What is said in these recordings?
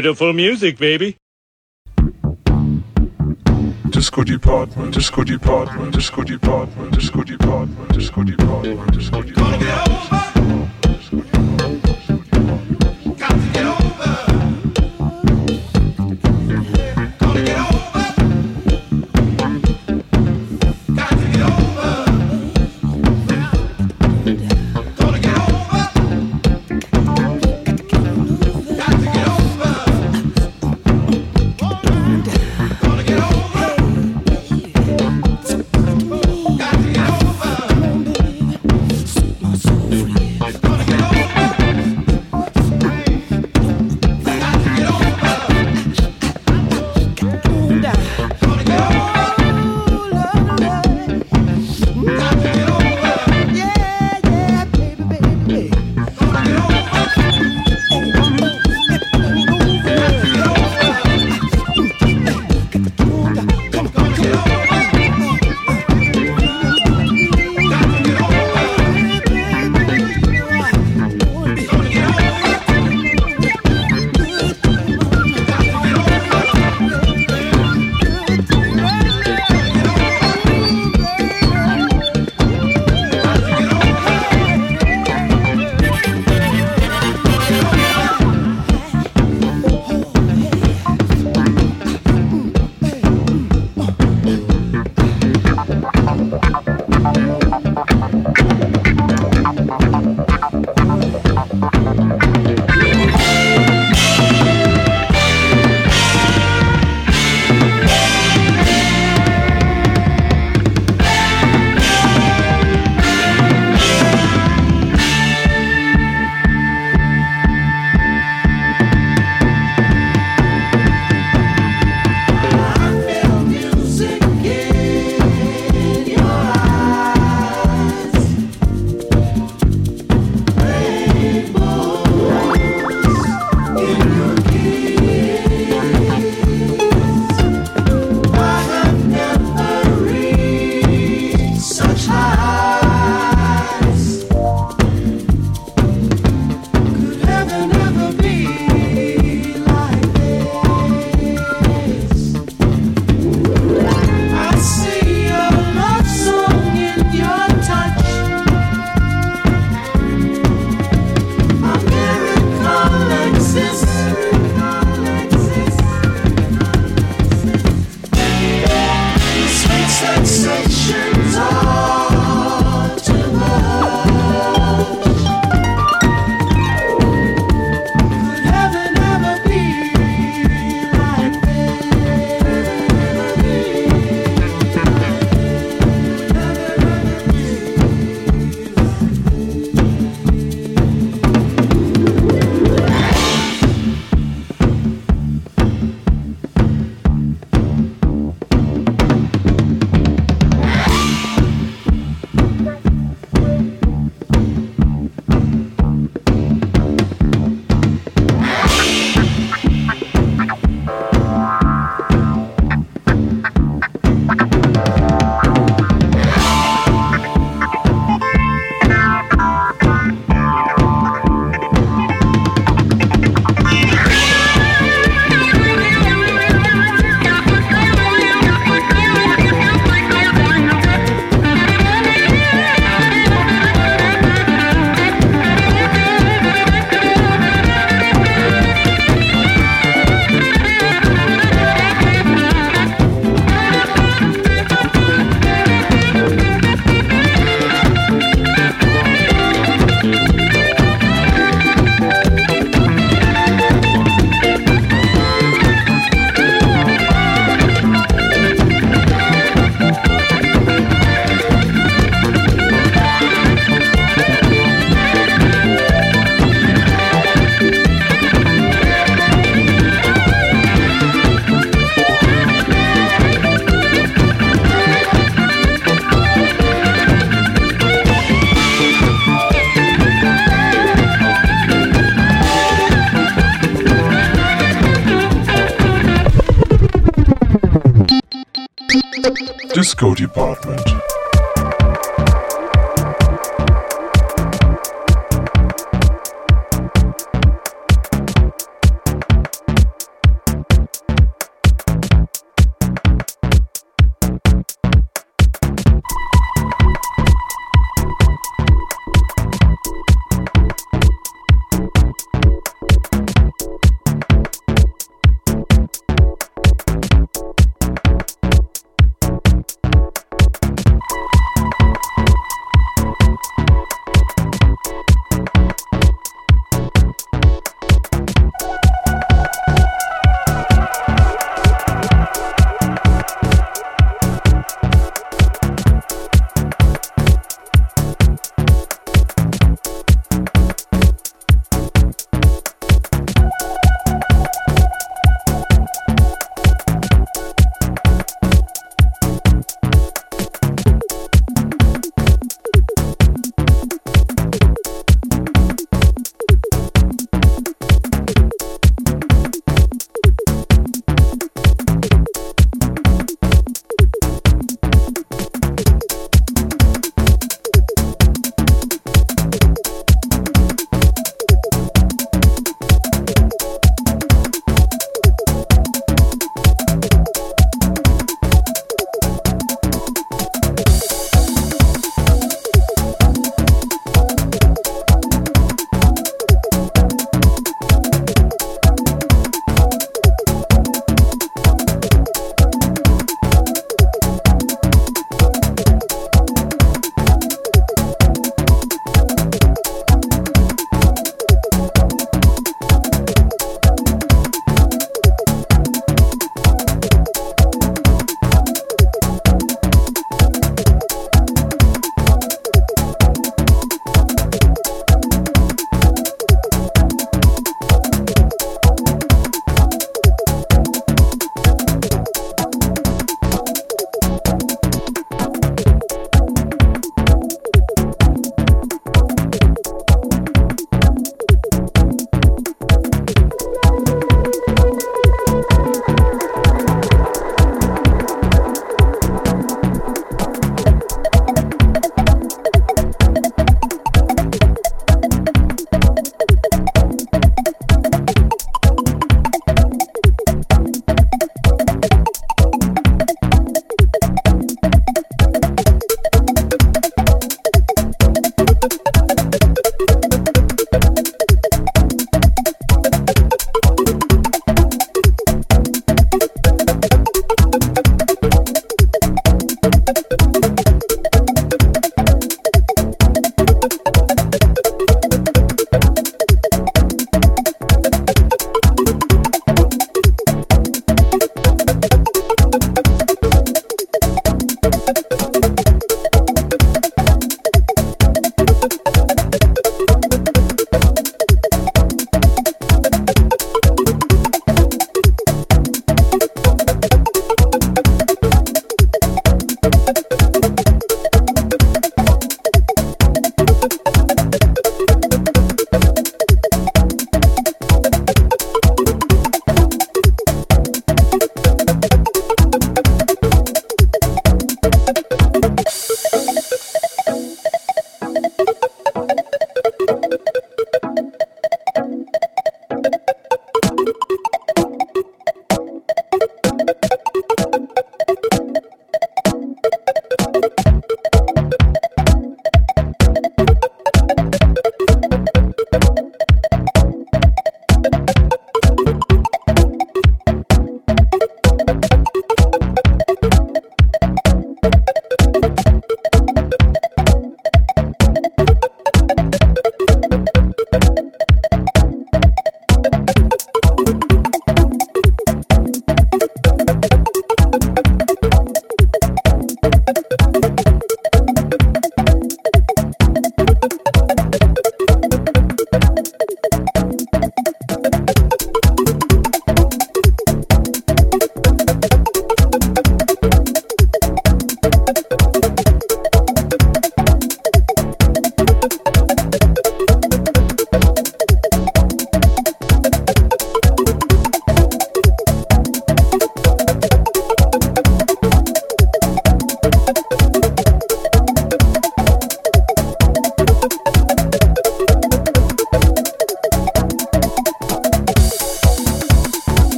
Beautiful music, baby. Disco Department, Disco Department, Disco Department, Disco Disco Department.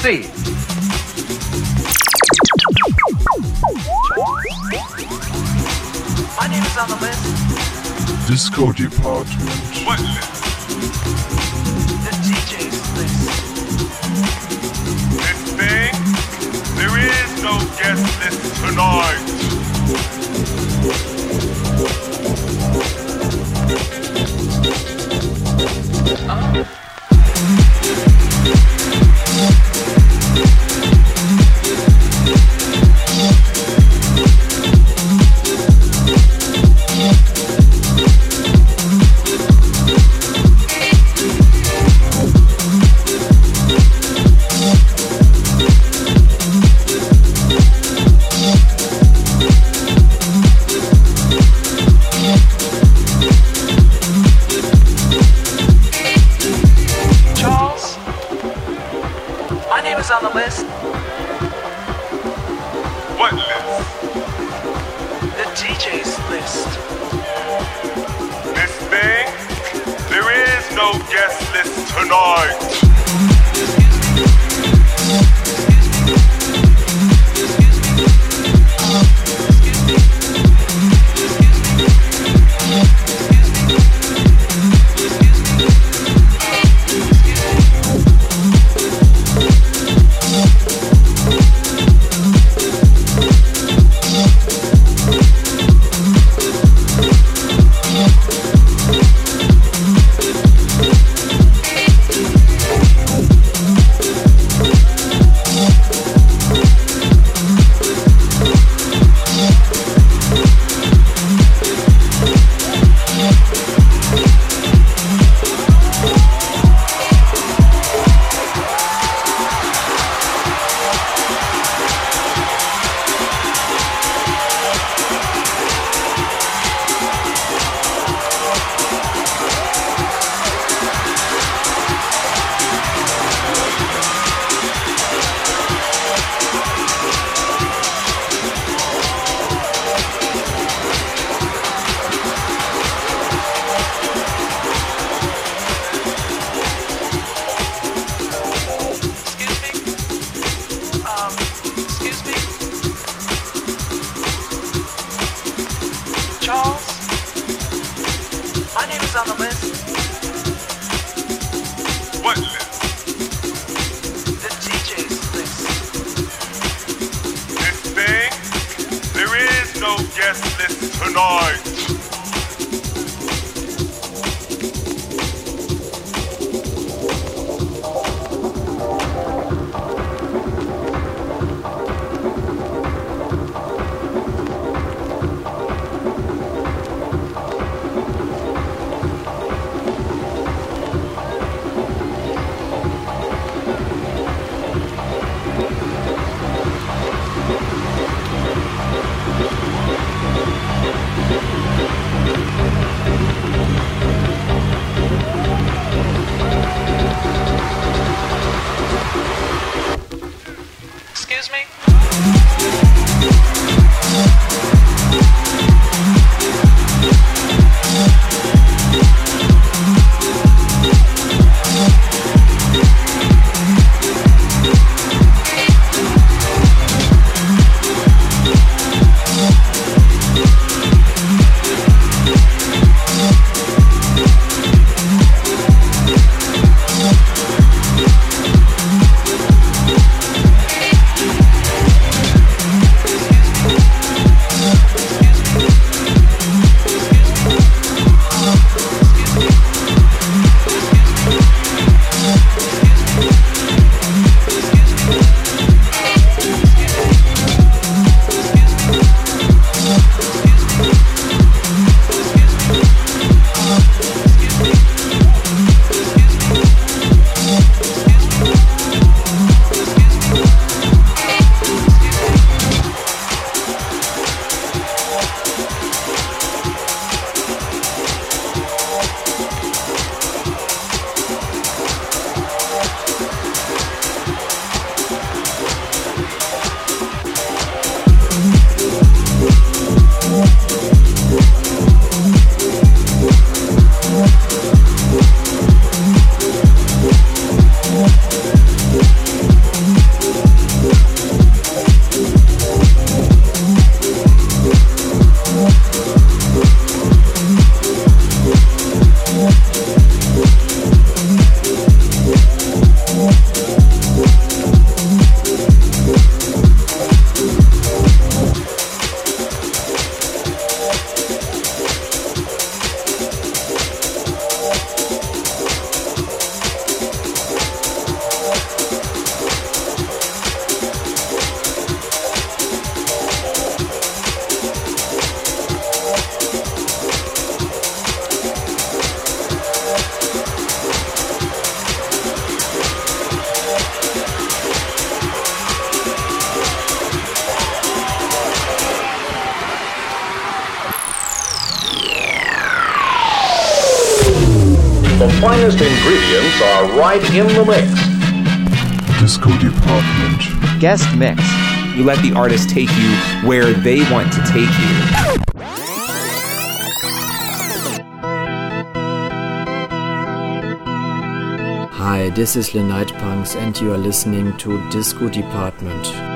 see. Guest mix. You let the artist take you where they want to take you. Hi, this is Le Night Punks, and you are listening to Disco Department.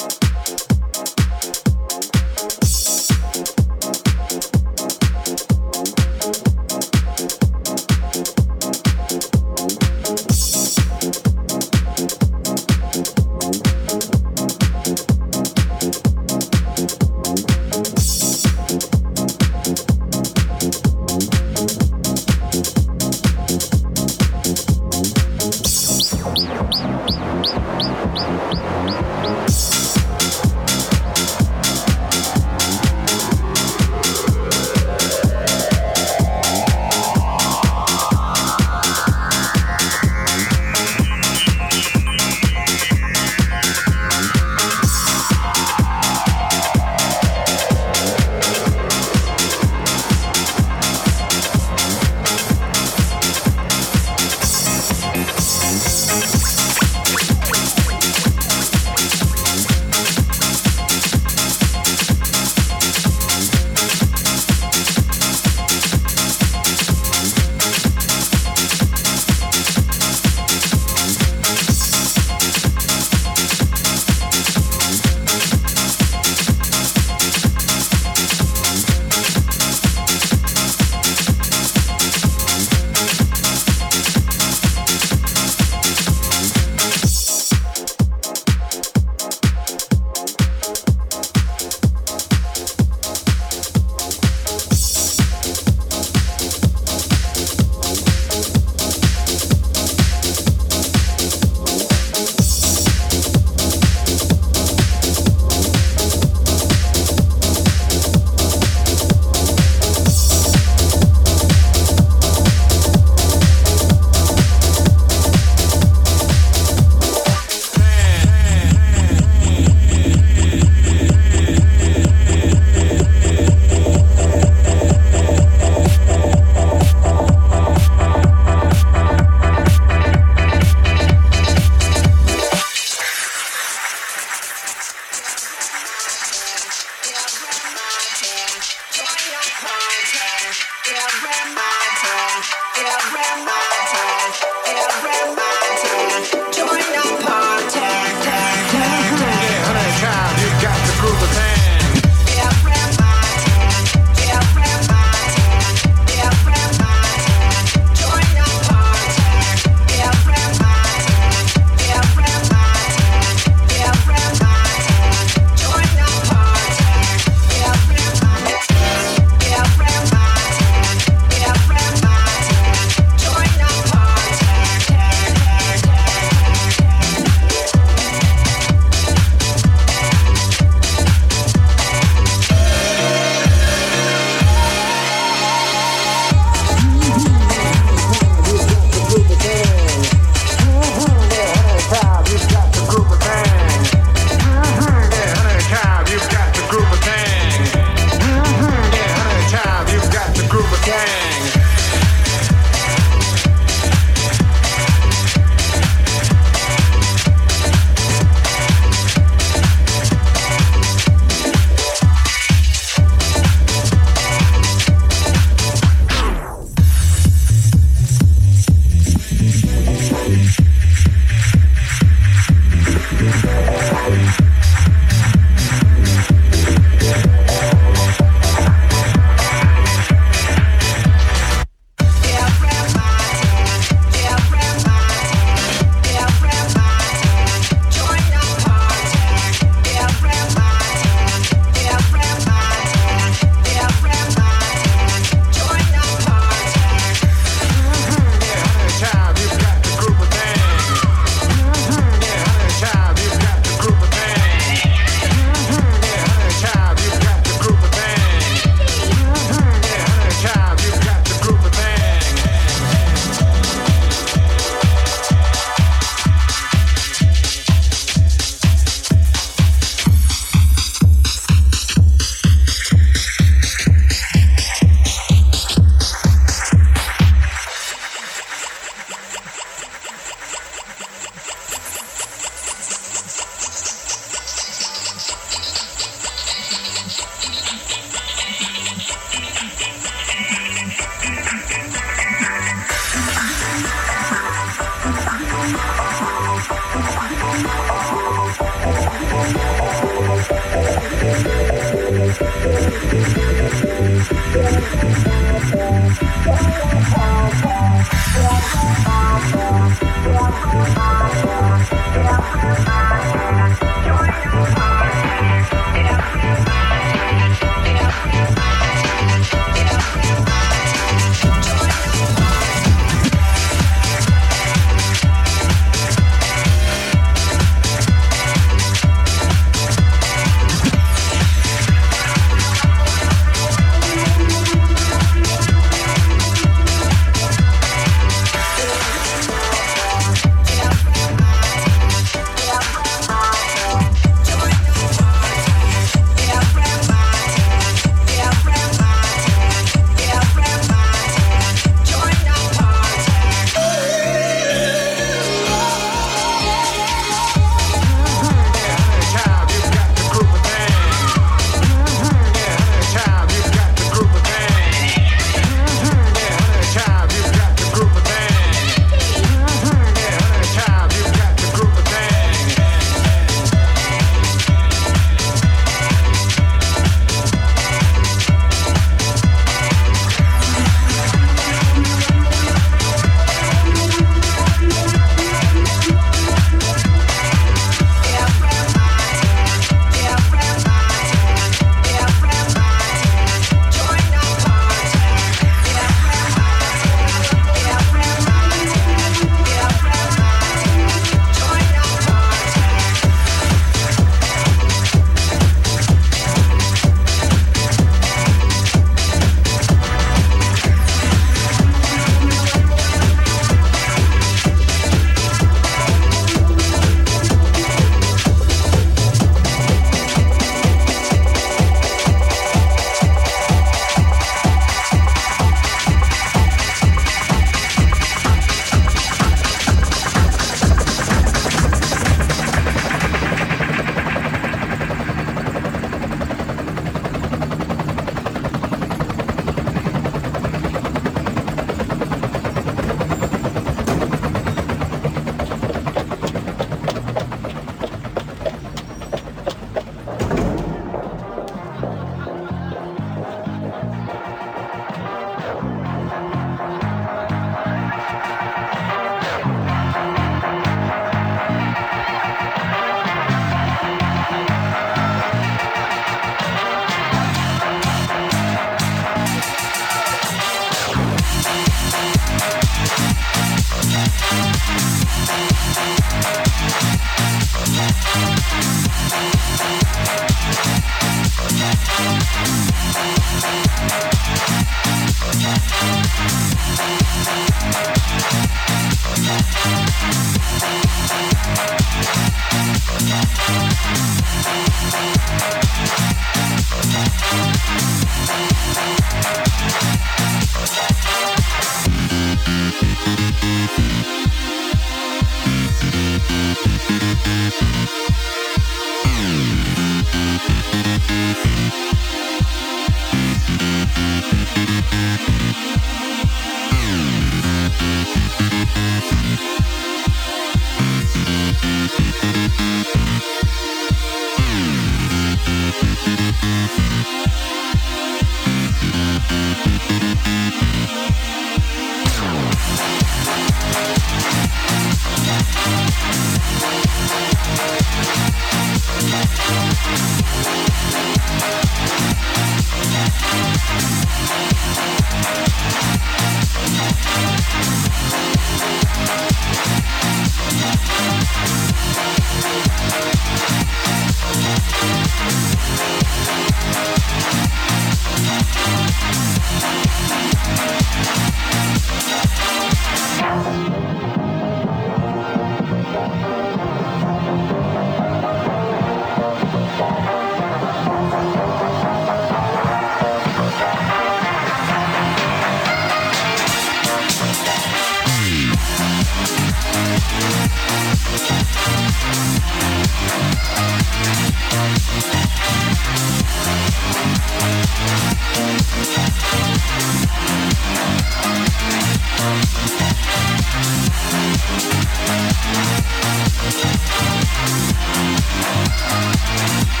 Bye.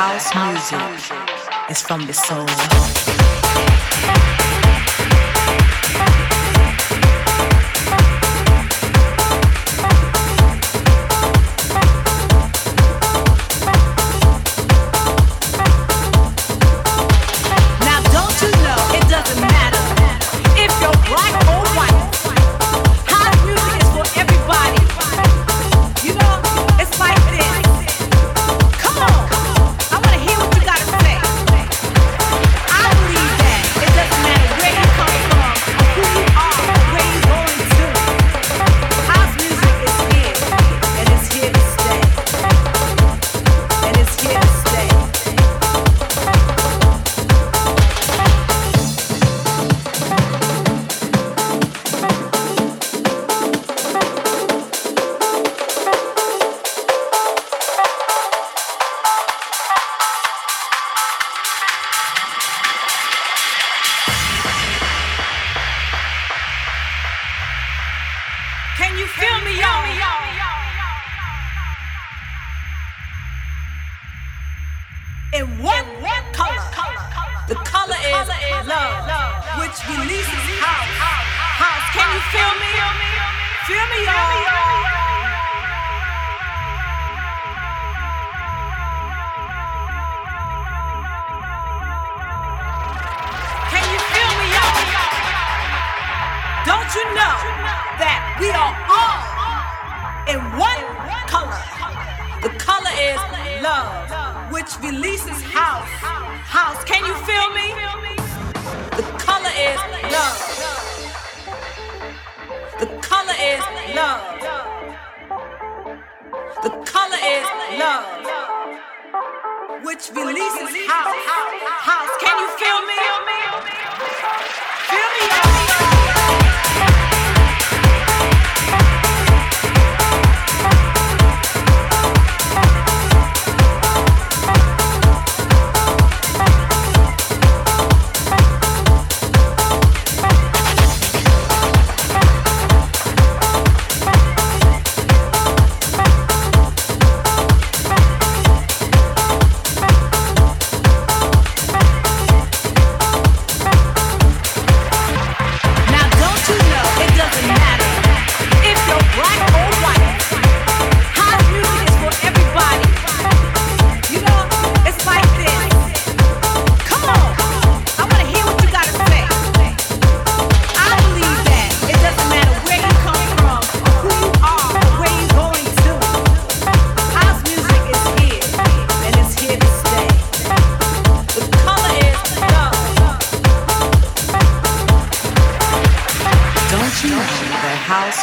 house music is from the soul.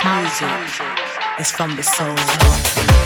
music is from the soul.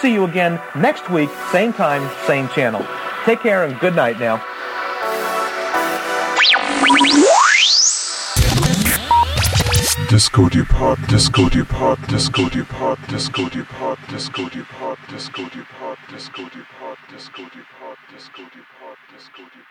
See you again next week, same time, same channel. Take care and good night now. Disco Depart, Disco Depart, Disco Depart, Disco Depart, Disco Depart, Disco Depart, Disco Depart, Disco Depart, Disco Depart, Disco Disco